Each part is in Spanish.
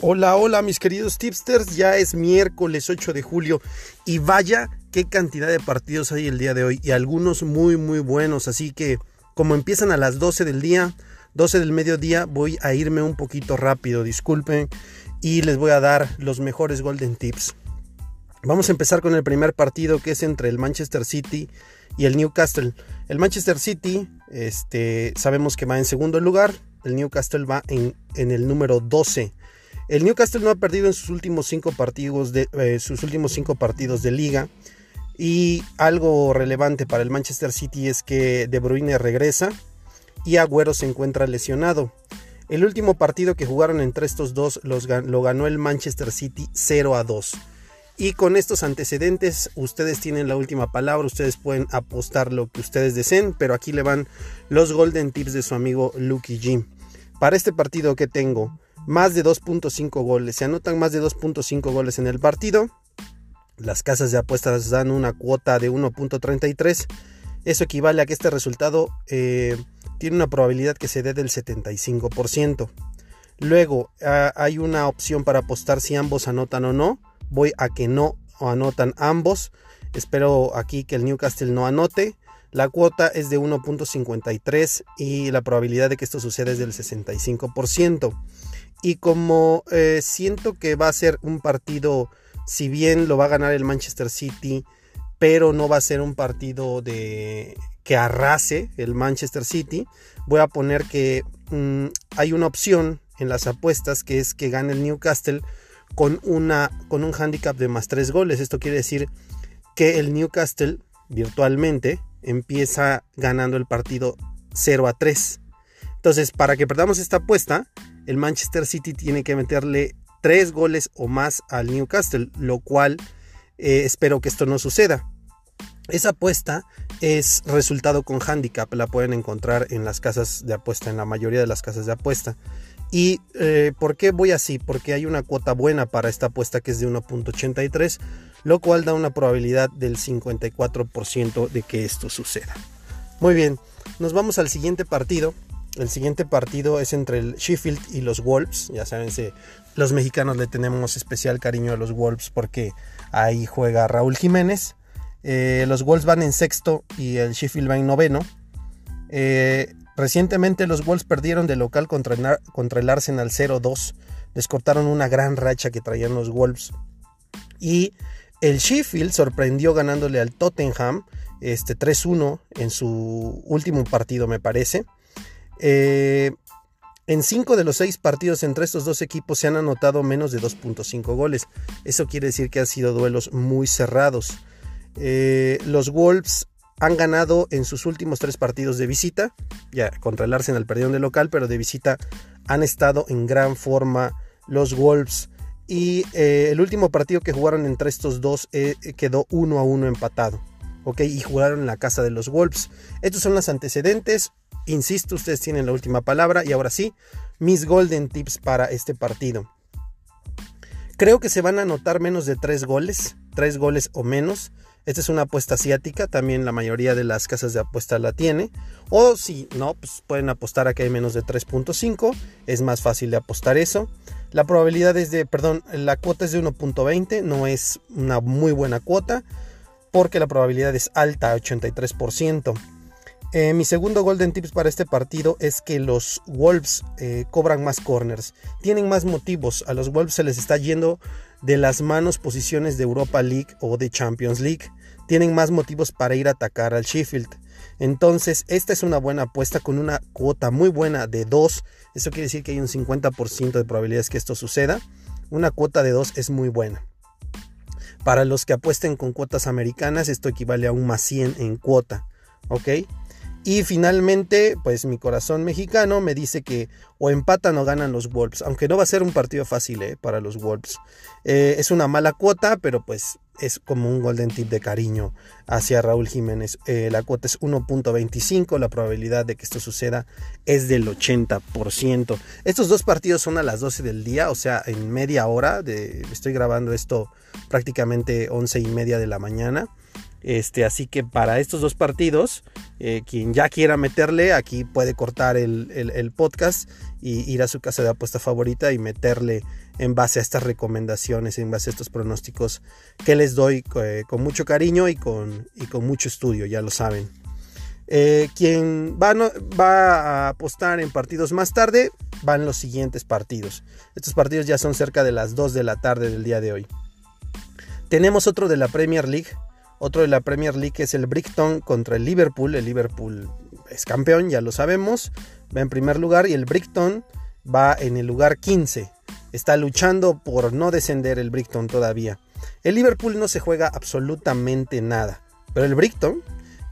Hola, hola mis queridos tipsters, ya es miércoles 8 de julio y vaya qué cantidad de partidos hay el día de hoy y algunos muy muy buenos, así que como empiezan a las 12 del día, 12 del mediodía, voy a irme un poquito rápido, disculpen, y les voy a dar los mejores golden tips. Vamos a empezar con el primer partido que es entre el Manchester City y el Newcastle. El Manchester City, este, sabemos que va en segundo lugar, el Newcastle va en, en el número 12. El Newcastle no ha perdido en sus últimos cinco partidos de, eh, sus últimos cinco partidos de liga. Y algo relevante para el Manchester City es que De Bruyne regresa y Agüero se encuentra lesionado. El último partido que jugaron entre estos dos los, lo ganó el Manchester City 0 a 2. Y con estos antecedentes, ustedes tienen la última palabra, ustedes pueden apostar lo que ustedes deseen, pero aquí le van los golden tips de su amigo Lucky G. Para este partido que tengo, más de 2.5 goles. Se anotan más de 2.5 goles en el partido. Las casas de apuestas dan una cuota de 1.33. Eso equivale a que este resultado eh, tiene una probabilidad que se dé del 75%. Luego hay una opción para apostar si ambos anotan o no. Voy a que no anotan ambos. Espero aquí que el Newcastle no anote. La cuota es de 1.53 y la probabilidad de que esto suceda es del 65% y como eh, siento que va a ser un partido, si bien lo va a ganar el Manchester City, pero no va a ser un partido de que arrase el Manchester City, voy a poner que mm, hay una opción en las apuestas que es que gane el Newcastle con, una, con un handicap de más 3 goles. Esto quiere decir que el Newcastle virtualmente empieza ganando el partido 0 a 3. Entonces, para que perdamos esta apuesta, el Manchester City tiene que meterle tres goles o más al Newcastle, lo cual eh, espero que esto no suceda. Esa apuesta es resultado con handicap, la pueden encontrar en las casas de apuesta, en la mayoría de las casas de apuesta. ¿Y eh, por qué voy así? Porque hay una cuota buena para esta apuesta que es de 1.83, lo cual da una probabilidad del 54% de que esto suceda. Muy bien, nos vamos al siguiente partido, el siguiente partido es entre el Sheffield y los Wolves. Ya saben, los mexicanos le tenemos especial cariño a los Wolves porque ahí juega Raúl Jiménez. Eh, los Wolves van en sexto y el Sheffield va en noveno. Eh, recientemente los Wolves perdieron de local contra el, Arsenal 0-2. Les cortaron una gran racha que traían los Wolves. Y el Sheffield sorprendió ganándole al Tottenham este 3-1 en su último partido, me parece. Eh, en cinco de los seis partidos entre estos dos equipos se han anotado menos de 2.5 goles. Eso quiere decir que han sido duelos muy cerrados. Eh, los Wolves han ganado en sus últimos tres partidos de visita. Ya contra el Arsenal perdieron de local, pero de visita han estado en gran forma los Wolves. Y eh, el último partido que jugaron entre estos dos quedó uno a uno empatado. ¿ok? Y jugaron en la casa de los Wolves. Estos son los antecedentes. Insisto, ustedes tienen la última palabra y ahora sí, mis golden tips para este partido. Creo que se van a anotar menos de 3 goles, 3 goles o menos. Esta es una apuesta asiática, también la mayoría de las casas de apuesta la tiene. O si no, pues pueden apostar a que hay menos de 3.5, es más fácil de apostar eso. La probabilidad es de, perdón, la cuota es de 1.20, no es una muy buena cuota, porque la probabilidad es alta, 83%. Eh, mi segundo golden tips para este partido es que los Wolves eh, cobran más corners, tienen más motivos, a los Wolves se les está yendo de las manos posiciones de Europa League o de Champions League, tienen más motivos para ir a atacar al Sheffield. Entonces, esta es una buena apuesta con una cuota muy buena de 2. Eso quiere decir que hay un 50% de probabilidades que esto suceda. Una cuota de 2 es muy buena. Para los que apuesten con cuotas americanas, esto equivale a un más 100 en cuota. ¿Ok? Y finalmente, pues mi corazón mexicano me dice que o empatan o ganan los Wolves, aunque no va a ser un partido fácil eh, para los Wolves. Eh, es una mala cuota, pero pues es como un golden tip de cariño hacia Raúl Jiménez. Eh, la cuota es 1.25, la probabilidad de que esto suceda es del 80%. Estos dos partidos son a las 12 del día, o sea, en media hora. De, estoy grabando esto prácticamente 11 y media de la mañana. Este, así que para estos dos partidos, eh, quien ya quiera meterle, aquí puede cortar el, podcast y ir a su casa de apuesta favorita y meterle en base a estas recomendaciones, en base a estos pronósticos que les doy eh, con mucho cariño y con, y con mucho estudio, ya lo saben. Eh, quien va, va, a apostar en partidos más tarde van los siguientes partidos. Estos partidos ya son cerca de las 2 de la tarde del día de hoy. Tenemos otro de la Premier League. Otro de la Premier League es el Brighton contra el Liverpool. El Liverpool es campeón, ya lo sabemos. Va en primer lugar y el Brighton va en el lugar 15. Está luchando por no descender el Brighton todavía. El Liverpool no se juega absolutamente nada. Pero el Brighton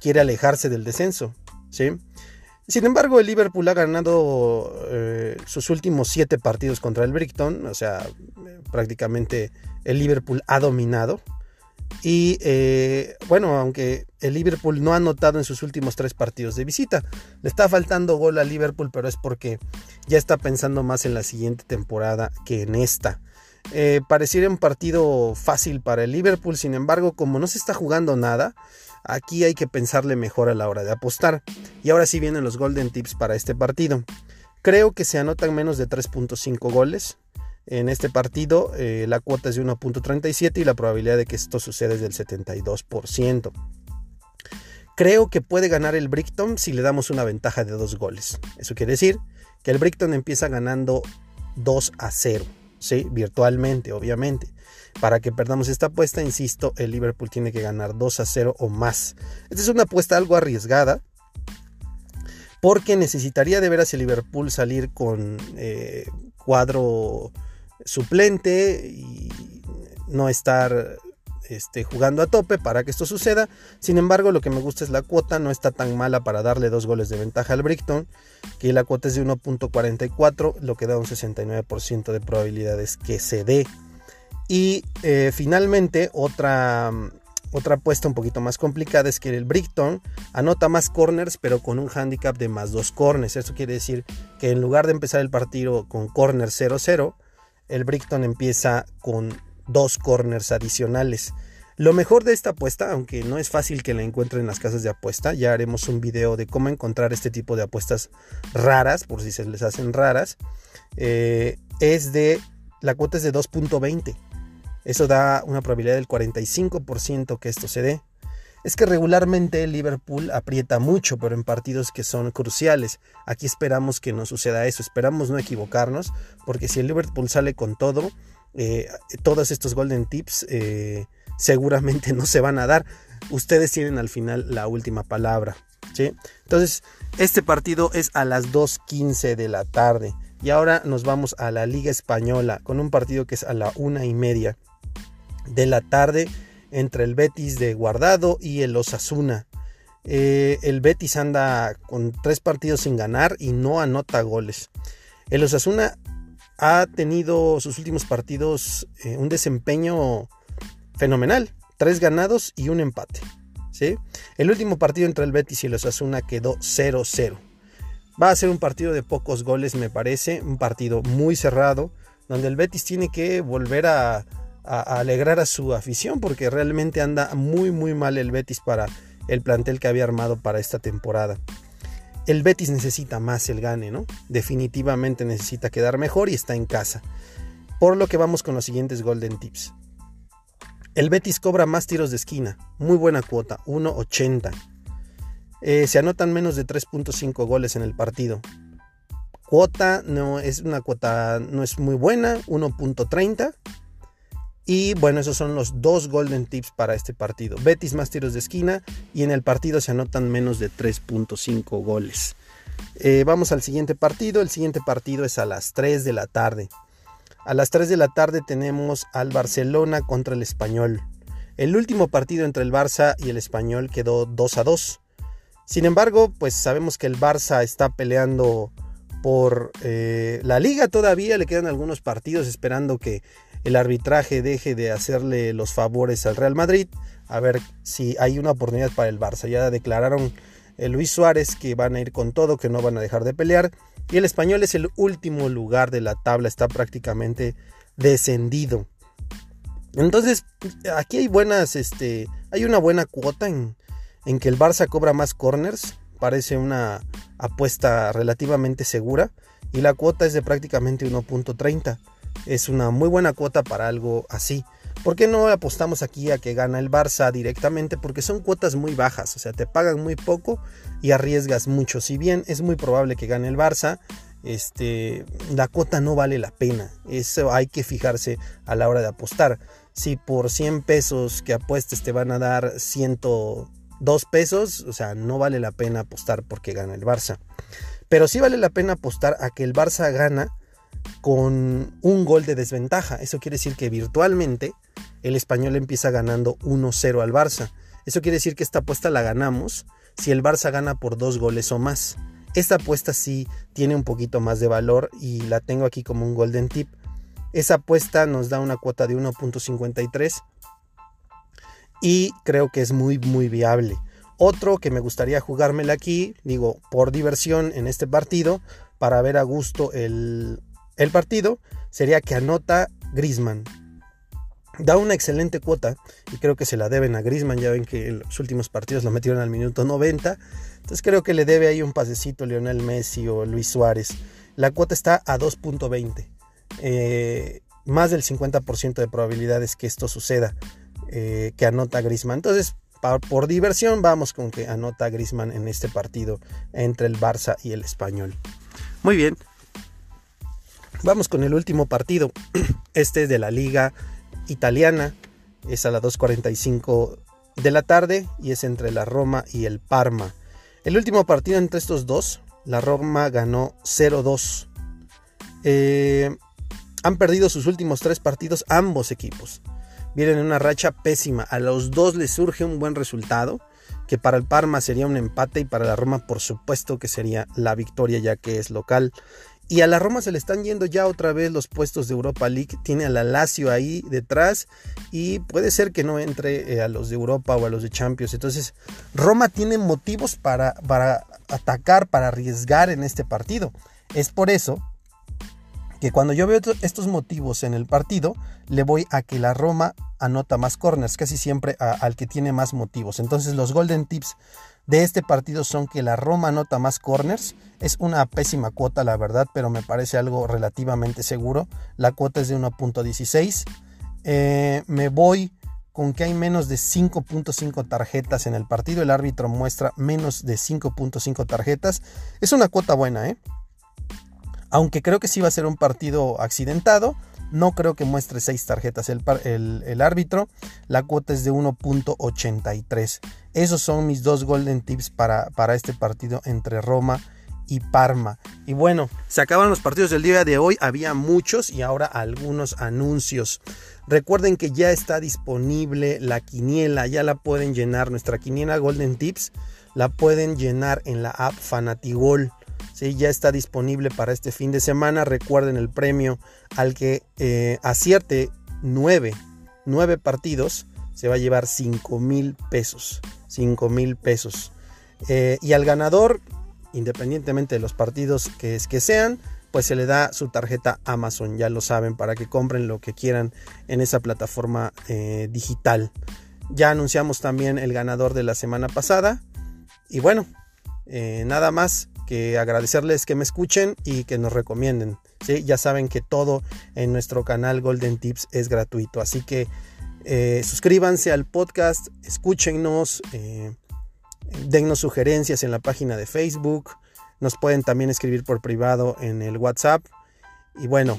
quiere alejarse del descenso. ¿sí? Sin embargo, el Liverpool ha ganado eh, sus últimos siete partidos contra el Brighton. O sea, prácticamente el Liverpool ha dominado. Y eh, bueno, aunque el Liverpool no ha anotado en sus últimos tres partidos de visita, le está faltando gol al Liverpool, pero es porque ya está pensando más en la siguiente temporada que en esta. Eh, pareciera un partido fácil para el Liverpool, sin embargo, como no se está jugando nada, Aquí hay que pensarle mejor a la hora de apostar. Y ahora sí vienen los golden tips para este partido. Creo que se anotan menos de 3.5 goles. En este partido eh, la cuota es de 1.37 y la probabilidad de que esto suceda es del 72%. Creo que puede ganar el Brighton si le damos una ventaja de dos goles. Eso quiere decir que el Brighton empieza ganando 2 a 0. ¿sí? Virtualmente, obviamente. Para que perdamos esta apuesta, insisto, el Liverpool tiene que ganar 2 a 0 o más. Esta es una apuesta algo arriesgada. Porque necesitaría de veras el Liverpool salir con eh, cuadro suplente y no estar este, jugando a tope para que esto suceda. Sin embargo, lo que me gusta es la cuota, no está tan mala para darle dos goles de ventaja al Brighton, que la cuota es de 1.44, lo que da un 69% de probabilidades que se dé. Y eh, finalmente, otra, otra apuesta un poquito más complicada es que el Brighton anota más corners, pero con un handicap de más dos corners. Eso quiere decir que en lugar de empezar el partido con corner 0-0, el Brighton empieza con dos corners adicionales. Lo mejor de esta apuesta, aunque no es fácil que la encuentren en las casas de apuesta, ya haremos un video de cómo encontrar este tipo de apuestas raras, por si se les hacen raras, eh, es de, la cuota es de 2.20. Eso da una probabilidad del 45% que esto se dé. Es que regularmente Liverpool aprieta mucho, pero en partidos que son cruciales. Aquí esperamos que no suceda eso, esperamos no equivocarnos, porque si el Liverpool sale con todo, eh, todos estos golden tips eh, seguramente no se van a dar. Ustedes tienen al final la última palabra. ¿sí? Entonces, este partido es a las 2.15 de la tarde. Y ahora nos vamos a la Liga Española con un partido que es a la una y media de la tarde entre el Betis de Guardado y el Osasuna. Eh, el Betis anda con tres partidos sin ganar y no anota goles. El Osasuna ha tenido sus últimos partidos eh, un desempeño fenomenal. Tres ganados y un empate. ¿sí? El último partido entre el Betis y el Osasuna quedó 0-0. Va a ser un partido de pocos goles, me parece. Un partido muy cerrado, donde el Betis tiene que volver a, a, alegrar a su afición porque realmente anda muy muy mal el Betis para el plantel que había armado para esta temporada. El Betis necesita más el gane, ¿no? Definitivamente necesita quedar mejor y está en casa. Por lo que vamos con los siguientes Golden Tips. El Betis cobra más tiros de esquina, muy buena cuota, 1.80. Eh, se anotan menos de 3.5 goles en el partido. Cuota no es una cuota no es muy buena, 1.30. Y bueno, esos son los dos golden tips para este partido. Betis más tiros de esquina y en el partido se anotan menos de 3.5 goles. Eh, vamos al siguiente partido. El siguiente partido es a las 3 de la tarde. A las 3 de la tarde tenemos al Barcelona contra el Español. El último partido entre el Barça y el Español quedó 2 a 2. Sin embargo, pues sabemos que el Barça está peleando por eh, la liga todavía, le quedan algunos partidos esperando que el arbitraje deje de hacerle los favores al Real Madrid, a ver si hay una oportunidad para el Barça. Ya declararon el Luis Suárez que van a ir con todo, que no van a dejar de pelear. Y el español es el último lugar de la tabla, está prácticamente descendido. Entonces, aquí hay buenas, este, hay una buena cuota en, en que el Barça cobra más corners. Parece una apuesta relativamente segura. Y la cuota es de prácticamente 1.30. Es una muy buena cuota para algo así. ¿Por qué no apostamos aquí a que gana el Barça directamente? Porque son cuotas muy bajas, o sea, te pagan muy poco y arriesgas mucho. Si bien es muy probable que gane el Barça, este, la cuota no vale la pena. Eso hay que fijarse a la hora de apostar. Si por 100 pesos que apuestes te van a dar 102 pesos, o sea, no vale la pena apostar porque gana el Barça. Pero sí vale la pena apostar a que el Barça gana con un gol de desventaja. Eso quiere decir que virtualmente el español empieza ganando 1-0 al Barça. Eso quiere decir que esta apuesta la ganamos si el Barça gana por dos goles o más. Esta apuesta sí tiene un poquito más de valor y la tengo aquí como un golden tip. Esa apuesta nos da una cuota de 1.53 y creo que es muy muy viable. Otro que me gustaría jugármela aquí, digo, por diversión en este partido, para ver a gusto el, el partido, sería que anota Grisman da una excelente cuota y creo que se la deben a Grisman. Ya ven que en los últimos partidos lo metieron al minuto 90. Entonces creo que le debe ahí un pasecito Lionel Messi o Luis Suárez. La cuota está a 2.20. Eh, más del 50% de probabilidades que esto suceda, eh, que anota Grisman. Entonces, por diversión, vamos con que anota Grisman en este partido entre el Barça y el Español. Muy bien. Vamos con el último partido. Este es de la Liga italiana. Es a las 2.45 de la tarde y es entre la Roma y el Parma. El último partido entre estos dos, la Roma ganó 0-2. Eh, han perdido sus últimos tres partidos ambos equipos. Vienen en una racha pésima. A los dos les surge un buen resultado, que para el Parma sería un empate y para la Roma por supuesto que sería la victoria ya que es local. Y a la Roma se le están yendo ya otra vez los puestos de Europa League. Tiene a la Lazio ahí detrás y puede ser que no entre eh, a los de Europa o a los de Champions. Entonces, Roma tiene motivos para, para atacar, para arriesgar en este partido. Es por eso que cuando yo veo estos motivos en el partido, le voy a que la Roma anota más corners, casi siempre al que tiene más motivos. Entonces, los Golden Tips de este partido son que la Roma anota más corners. Es una pésima cuota, la verdad, pero me parece algo relativamente seguro. La cuota es de 1.16. Eh, me voy con que hay menos de 5.5 tarjetas en el partido. El árbitro muestra menos de 5.5 tarjetas. Es una cuota buena, ¿eh? Aunque creo que sí va a ser un partido accidentado. No creo que muestre 6 tarjetas el, árbitro. La cuota es de 1.83. Esos son mis dos golden tips para, para este partido entre Roma y Parma. Y bueno, se acaban los partidos del día de hoy. Había muchos y ahora algunos anuncios. Recuerden que ya está disponible la quiniela. Ya la pueden llenar. Nuestra quiniela Golden Tips la pueden llenar en la app Fanatigol. ¿Sí? Ya está disponible para este fin de semana. Recuerden el premio al que eh, acierte 9, 9 partidos. Se va a llevar 5 mil pesos. 5 mil pesos. Eh, y al ganador, independientemente de los partidos que, que sean, pues se le da su tarjeta Amazon, ya lo saben, para que compren lo que quieran en esa plataforma eh, digital. Ya anunciamos también el ganador de la semana pasada. Y bueno, nada más que agradecerles que me escuchen y que nos recomienden. ¿sí? Ya saben que todo en nuestro canal Golden Tips es gratuito. Así que eh, suscríbanse al podcast, escúchenos, eh, dennos sugerencias en la página de Facebook. Nos pueden también escribir por privado en el WhatsApp. Y bueno,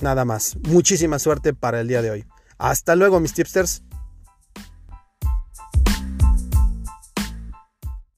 nada más. Muchísima suerte para el día de hoy. Hasta luego, mis tipsters.